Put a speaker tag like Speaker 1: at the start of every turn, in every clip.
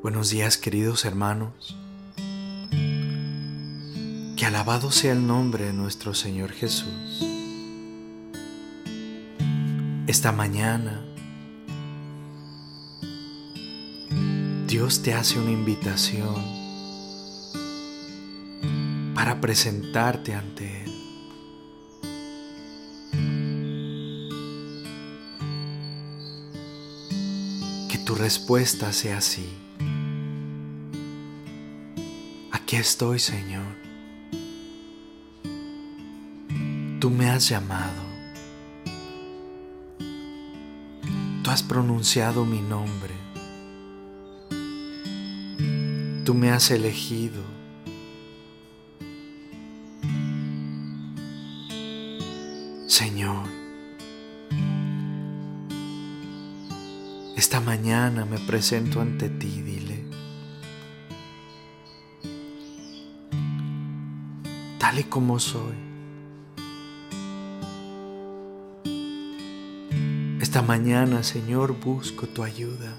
Speaker 1: Buenos días queridos hermanos. Que alabado sea el nombre de nuestro Señor Jesús. Esta mañana Dios te hace una invitación para presentarte ante Él. Que tu respuesta sea así. Aquí estoy, Señor. Tú me has llamado. Tú has pronunciado mi nombre. Tú me has elegido. Señor, esta mañana me presento ante ti, dile. Como soy. Esta mañana, Señor, busco tu ayuda.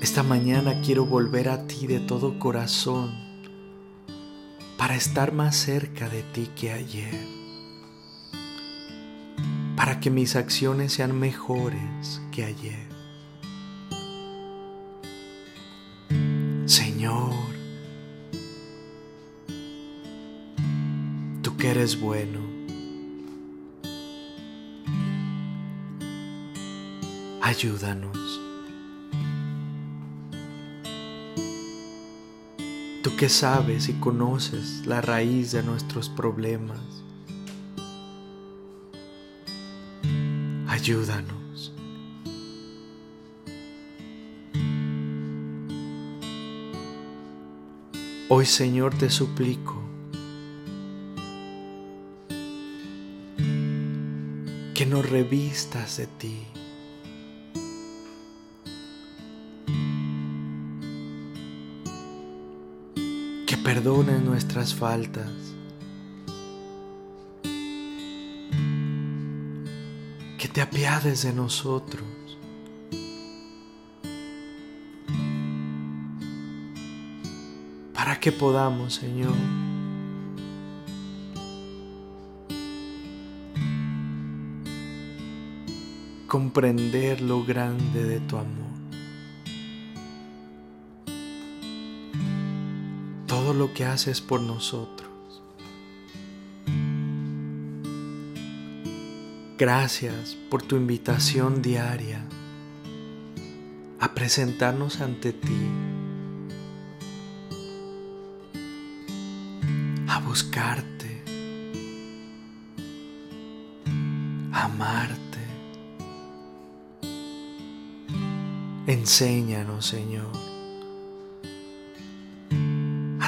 Speaker 1: Esta mañana quiero volver a ti de todo corazón para estar más cerca de ti que ayer, para que mis acciones sean mejores que ayer. Eres bueno, ayúdanos. Tú que sabes y conoces la raíz de nuestros problemas, ayúdanos. Hoy Señor te suplico nos revistas de ti. que perdones nuestras faltas. Que te apiades de nosotros. Para que podamos, Señor, comprender lo grande de tu amor. todo lo que haces por nosotros. Gracias por tu invitación diaria a presentarnos ante ti, Enséñanos, Señor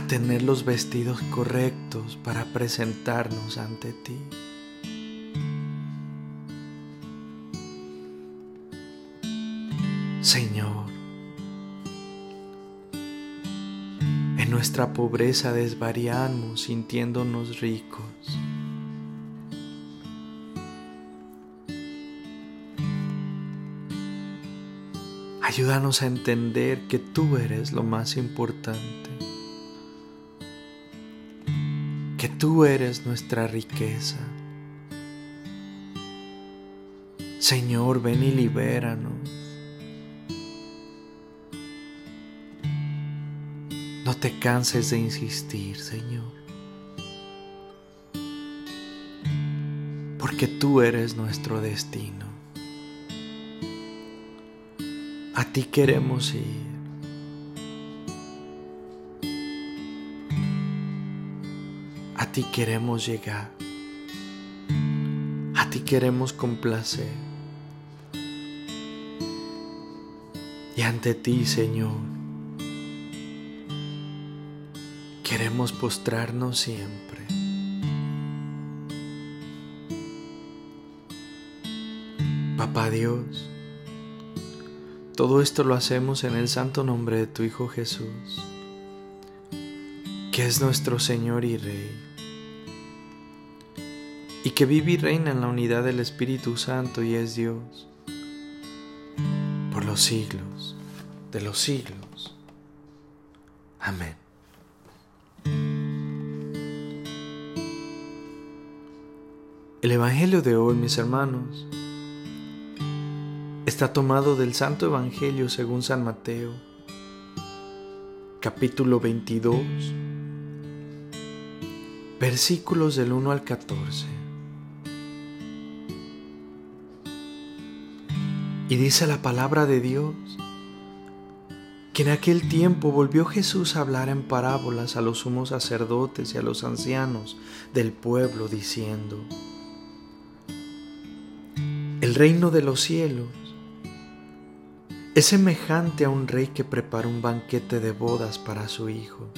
Speaker 1: tener los vestidos correctos para presentarnos ante ti. Señor, en nuestra pobreza desvariamos sintiéndonos ricos. Ayúdanos a entender que tú eres lo más importante. que tú eres nuestra riqueza. Señor, ven y libéranos. No te canses de insistir, Señor. Porque tú eres nuestro destino. Ti queremos ir. A ti queremos llegar. A ti queremos complacer. Y ante ti, Señor, queremos postrarnos siempre. Papá Dios, todo esto lo hacemos en el santo nombre de tu Hijo Jesús que es nuestro Señor y Rey, y que vive y reina en la unidad del Espíritu Santo y es Dios, los siglos de los siglos. Amén. El Evangelio de hoy, mis hermanos, está tomado del Santo Evangelio según San Mateo, capítulo 22, versículos del 1 al 14. Y dice la palabra de Dios que en aquel tiempo volvió Jesús a hablar en parábolas a los sumos sacerdotes y a los ancianos del pueblo, diciendo, el reino de los cielos es semejante a un rey que prepara un banquete de bodas para su hijo.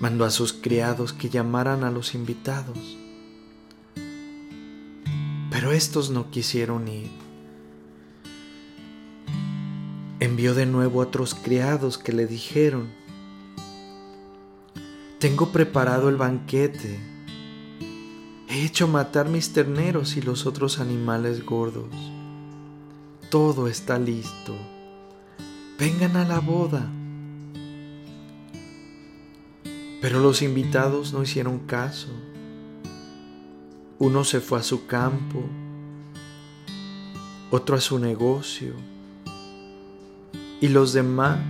Speaker 1: Mandó a sus criados que llamaran a los invitados, pero estos no quisieron ir. Envió de nuevo a otros criados que le dijeron, tengo preparado el banquete He hecho matar mis terneros y los otros animales gordos. Todo está listo. Vengan a la boda. Pero los invitados no hicieron caso. Uno se fue a su campo, otro a su negocio, y los demás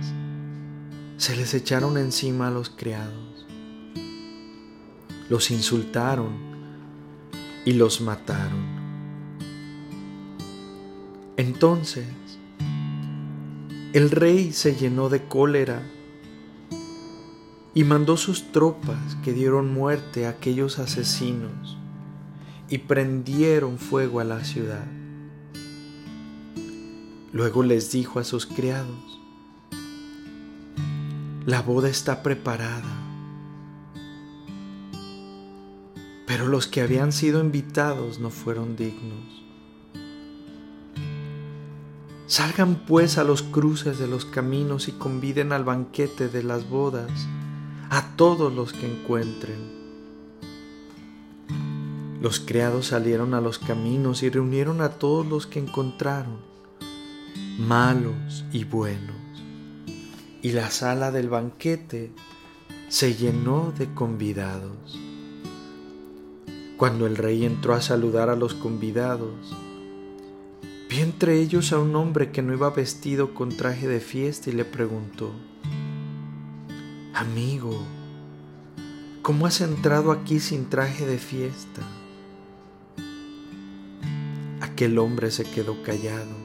Speaker 1: se les echaron encima a los criados. Los insultaron y los mataron. Entonces el rey se llenó de cólera y mandó sus tropas que dieron muerte a aquellos asesinos y prendieron fuego a la ciudad. Luego les dijo a sus criados, la boda está preparada pero los que habían sido invitados no fueron dignos. Salgan pues a los cruces de los caminos y conviden al banquete de las bodas a todos los que encuentren. Los criados salieron a los caminos y reunieron a todos los que encontraron, malos y buenos. Y la sala del banquete se llenó de convidados. Cuando el rey entró a saludar a los convidados, vio entre ellos a un hombre que no iba vestido con traje de fiesta y le preguntó, Amigo, ¿cómo has entrado aquí sin traje de fiesta? Aquel hombre se quedó callado.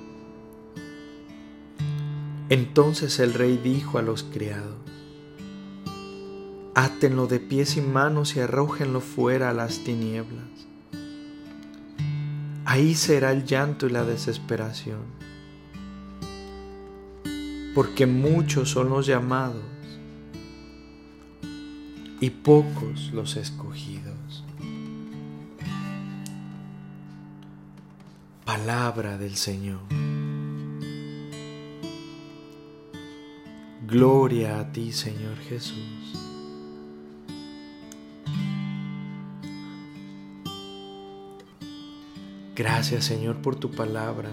Speaker 1: Entonces el rey dijo a los criados, átenlo de pies y manos y arrójenlo fuera a las tinieblas. Ahí será el llanto y la desesperación, porque muchos son los llamados y pocos los escogidos. Palabra del Señor. Gloria a ti, Señor Jesús. Gracias Señor por tu palabra,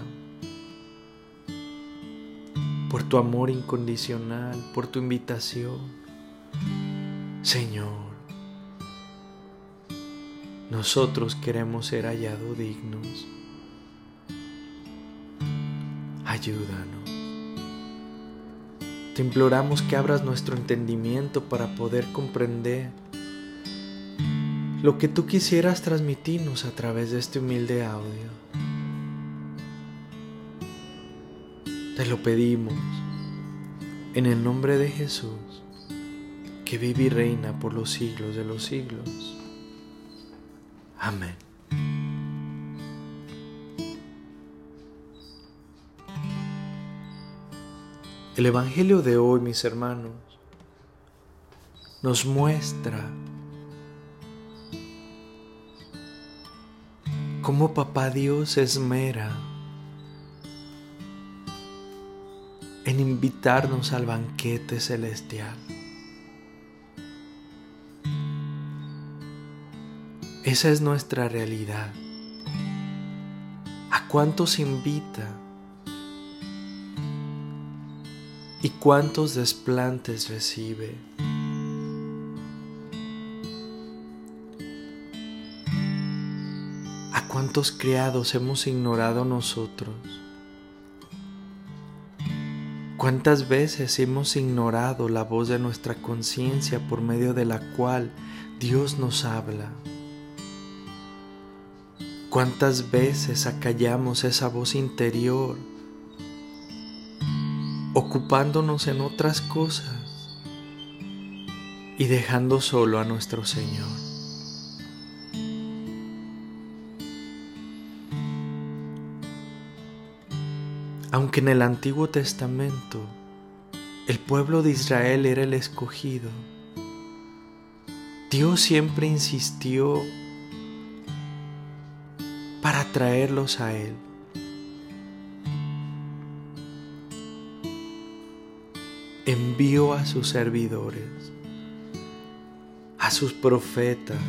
Speaker 1: por tu amor incondicional, por tu invitación. Señor, nosotros queremos ser hallados dignos. Ayúdanos. Te imploramos que abras nuestro entendimiento para poder comprender lo que tú quisieras transmitirnos a través de este humilde audio. Te lo pedimos en el nombre de Jesús, que vive y reina por los siglos de los siglos. Amén. El Evangelio de hoy, mis hermanos, nos muestra cómo Papá Dios esmera en invitarnos al banquete celestial. Esa es nuestra realidad. ¿A cuántos invita? ¿Y cuántos desplantes recibe? Cuántos criados hemos ignorado nosotros? ¿Cuántas veces hemos ignorado la voz de nuestra conciencia por medio de la cual Dios nos habla? ¿Cuántas veces acallamos esa voz interior ocupándonos en otras cosas y dejando solo a nuestro Señor? Aunque en el Antiguo Testamento el pueblo de Israel era el escogido, Dios siempre insistió para traerlos a Él. Envió a sus servidores, a sus profetas,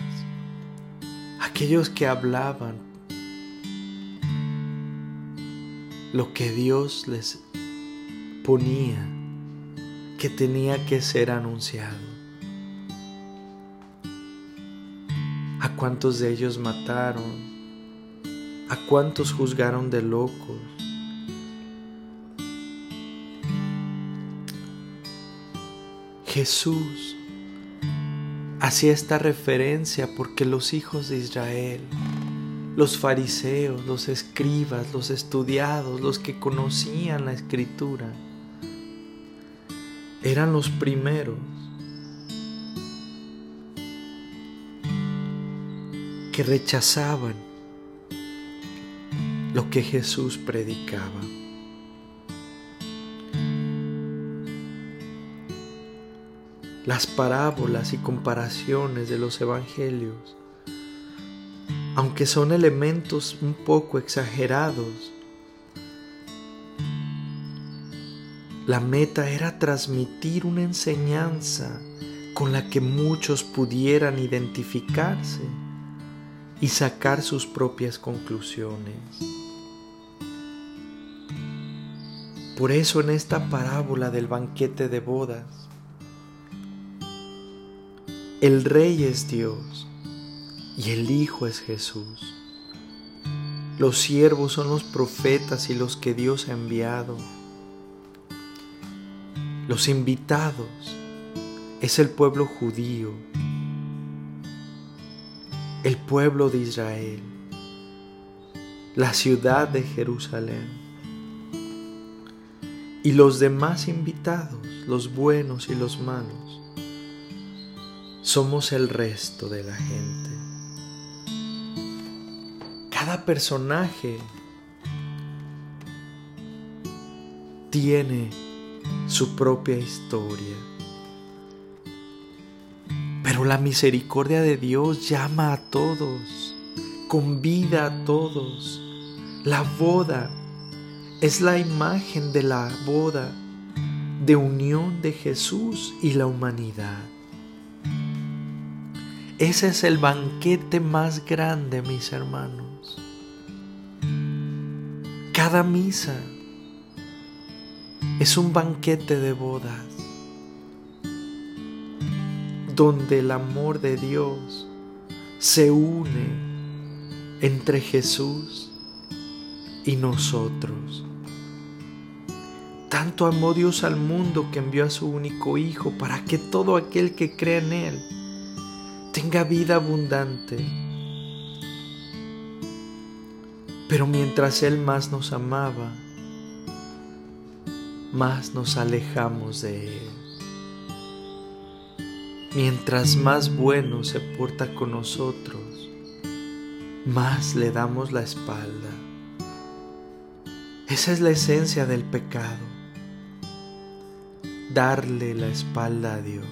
Speaker 1: aquellos que hablaban lo que Dios les ponía que tenía que ser anunciado. ¿A cuántos de ellos mataron? ¿A cuántos juzgaron de locos? Jesús hacía esta referencia porque los hijos de Israel los fariseos, los escribas, los estudiados, los que conocían la escritura, eran los primeros que rechazaban lo que Jesús predicaba. Las parábolas y comparaciones de los evangelios aunque son elementos un poco exagerados. La meta era transmitir una enseñanza con la que muchos pudieran identificarse y sacar sus propias conclusiones. Por eso en esta parábola del banquete de bodas, el rey es Dios y el Hijo es Jesús. Los siervos son los profetas y los que Dios ha enviado. Los invitados es el pueblo judío, el pueblo de Israel, la ciudad de Jerusalén. Y los demás invitados, los buenos y los malos, somos el resto de la gente. Cada personaje tiene su propia historia. Pero la misericordia de Dios llama a todos, convida a todos. La boda es la imagen de la boda de unión de Jesús y la humanidad. Ese es el banquete más grande, mis hermanos. Cada misa es un banquete de bodas donde el amor de Dios se une entre Jesús y nosotros. Tanto amó Dios al mundo que envió a su único Hijo para que todo aquel que cree en Él tenga vida abundante Pero mientras Él más nos amaba, más nos alejamos de Él. Mientras más bueno se porta con nosotros, más le damos la espalda. Esa es la esencia del pecado, darle la espalda a Dios,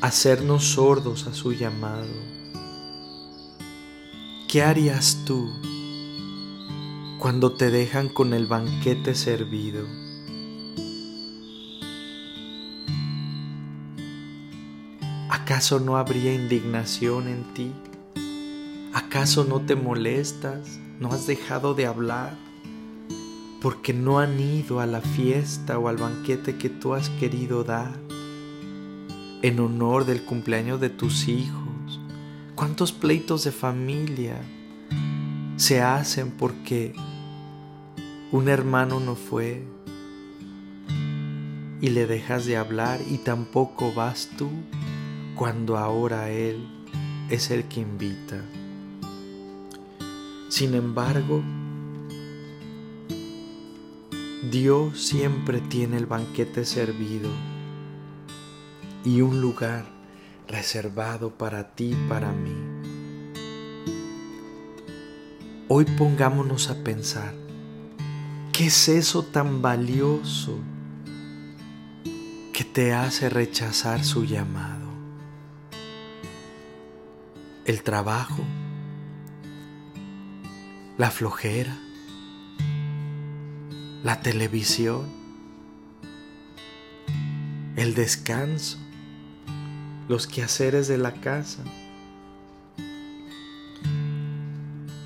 Speaker 1: hacernos sordos a su llamado ¿Qué harías tú cuando te dejan con el banquete servido? ¿Acaso no habría indignación en ti? ¿Acaso no te molestas? ¿No has dejado de hablar? porque no han ido a la fiesta o al banquete que tú has querido dar en honor del cumpleaños de tus hijos. ¿Cuántos pleitos de familia se hacen porque un hermano no fue y le dejas de hablar y tampoco vas tú cuando ahora Él es el que invita? Sin embargo, Dios siempre tiene el banquete servido y un lugar reservado para ti y para mí. Hoy pongámonos a pensar, ¿qué es eso tan valioso que te hace rechazar su llamado? ¿El trabajo? la flojera, la televisión, el descanso, los quehaceres de la casa.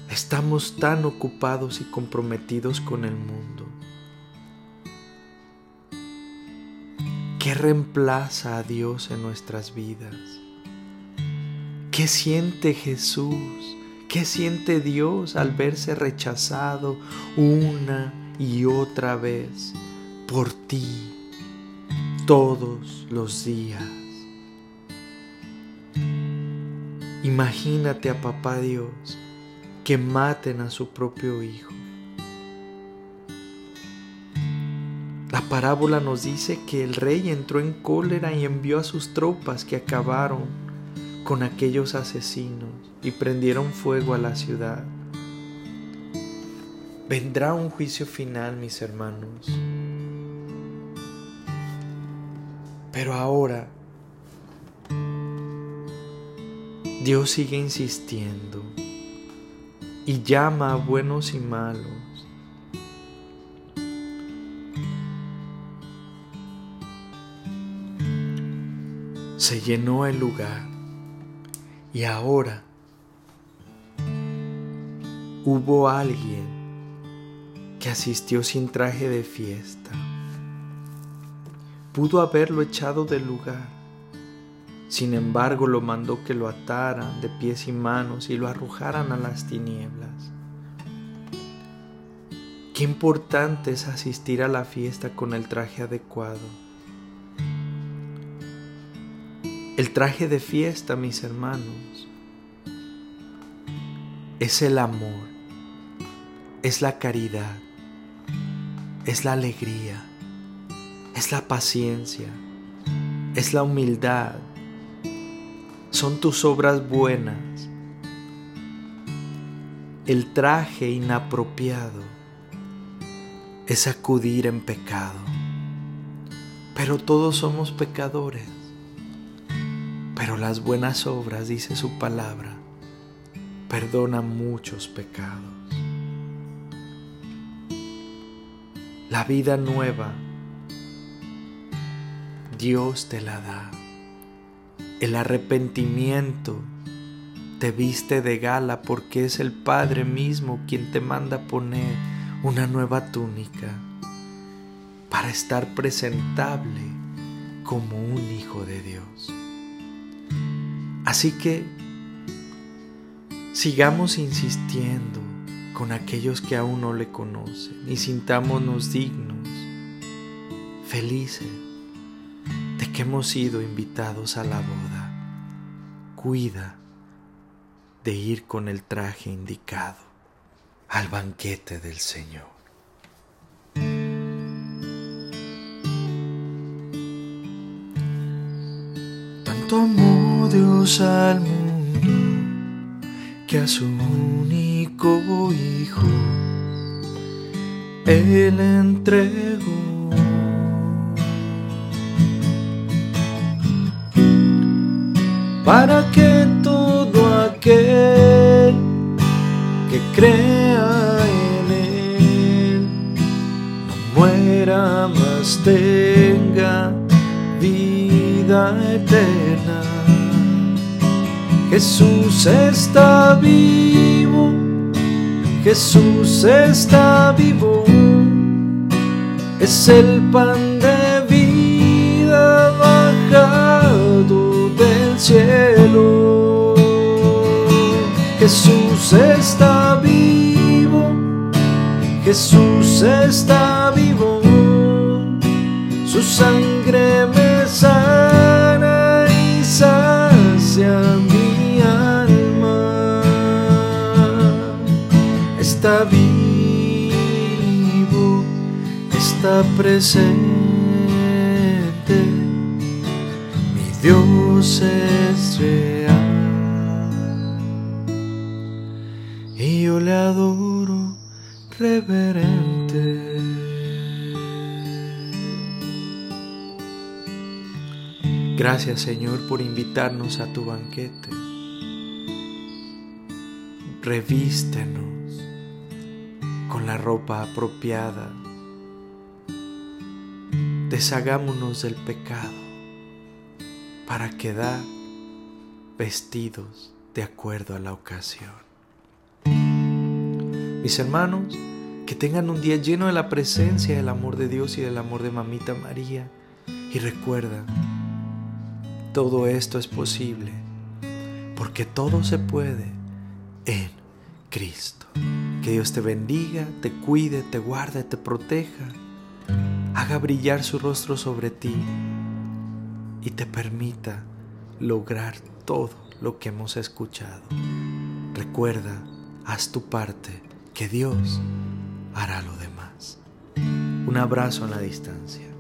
Speaker 1: Estamos tan ocupados y comprometidos con el mundo. ¿Qué reemplaza a Dios en nuestras vidas? ¿Qué siente Jesús ¿Qué siente Dios al verse rechazado una y otra vez por ti todos los días? Imagínate a papá Dios que maten a su propio hijo. La parábola nos dice que el rey entró en cólera y envió a sus tropas que acabaron con aquellos asesinos y prendieron fuego a la ciudad. Vendrá un juicio final, mis hermanos. Pero ahora Dios sigue insistiendo y llama a buenos y malos. Se llenó el lugar y ahora hubo alguien que asistió sin traje de fiesta. Pudo haberlo echado del lugar. Sin embargo, lo mandó que lo ataran de pies y manos y lo arrojaran a las tinieblas. Qué importante es asistir a la fiesta con el traje adecuado El traje de fiesta, mis hermanos, es el amor, es la caridad, es la alegría, es la paciencia, es la humildad, son tus obras buenas. El traje inapropiado es acudir en pecado, pero todos somos pecadores. Pero las buenas obras, dice su palabra, perdonan muchos pecados. La vida nueva, Dios te la da. El arrepentimiento te viste de gala porque es el Padre mismo quien te manda poner una nueva túnica para estar presentable como un hijo de Dios. Así que sigamos insistiendo con aquellos que aún no le conocen y sintámonos dignos, felices que hemos sido invitados a la boda. Cuida de ir con el traje indicado al banquete del Señor. Tanto amor Dios al mundo que a su único Hijo Él entregó. Para que todo aquel que crea en Él no muera más tenga vida eterna. Jesús está vivo, Jesús está vivo, es el pan de Jesús está vivo, Jesús está vivo, su sangre me sana y sacia mi alma. Está vivo, está presente, mi Dios es. Yo le adoro reverente. Gracias Señor por invitarnos a tu banquete. Revístenos con la ropa apropiada. Deshagámonos del pecado para quedar vestidos de acuerdo a la ocasión. Mis hermanos, que tengan un día lleno de la presencia del amor de Dios y del amor de Mamita María. Y recuerda, todo esto es posible porque todo se puede en Cristo. Que Dios te bendiga, te cuide, te guarde, te proteja, haga brillar su rostro sobre ti y te permita lograr todo lo que hemos escuchado. Recuerda, haz tu parte que Dios hará lo demás. Un abrazo en la distancia.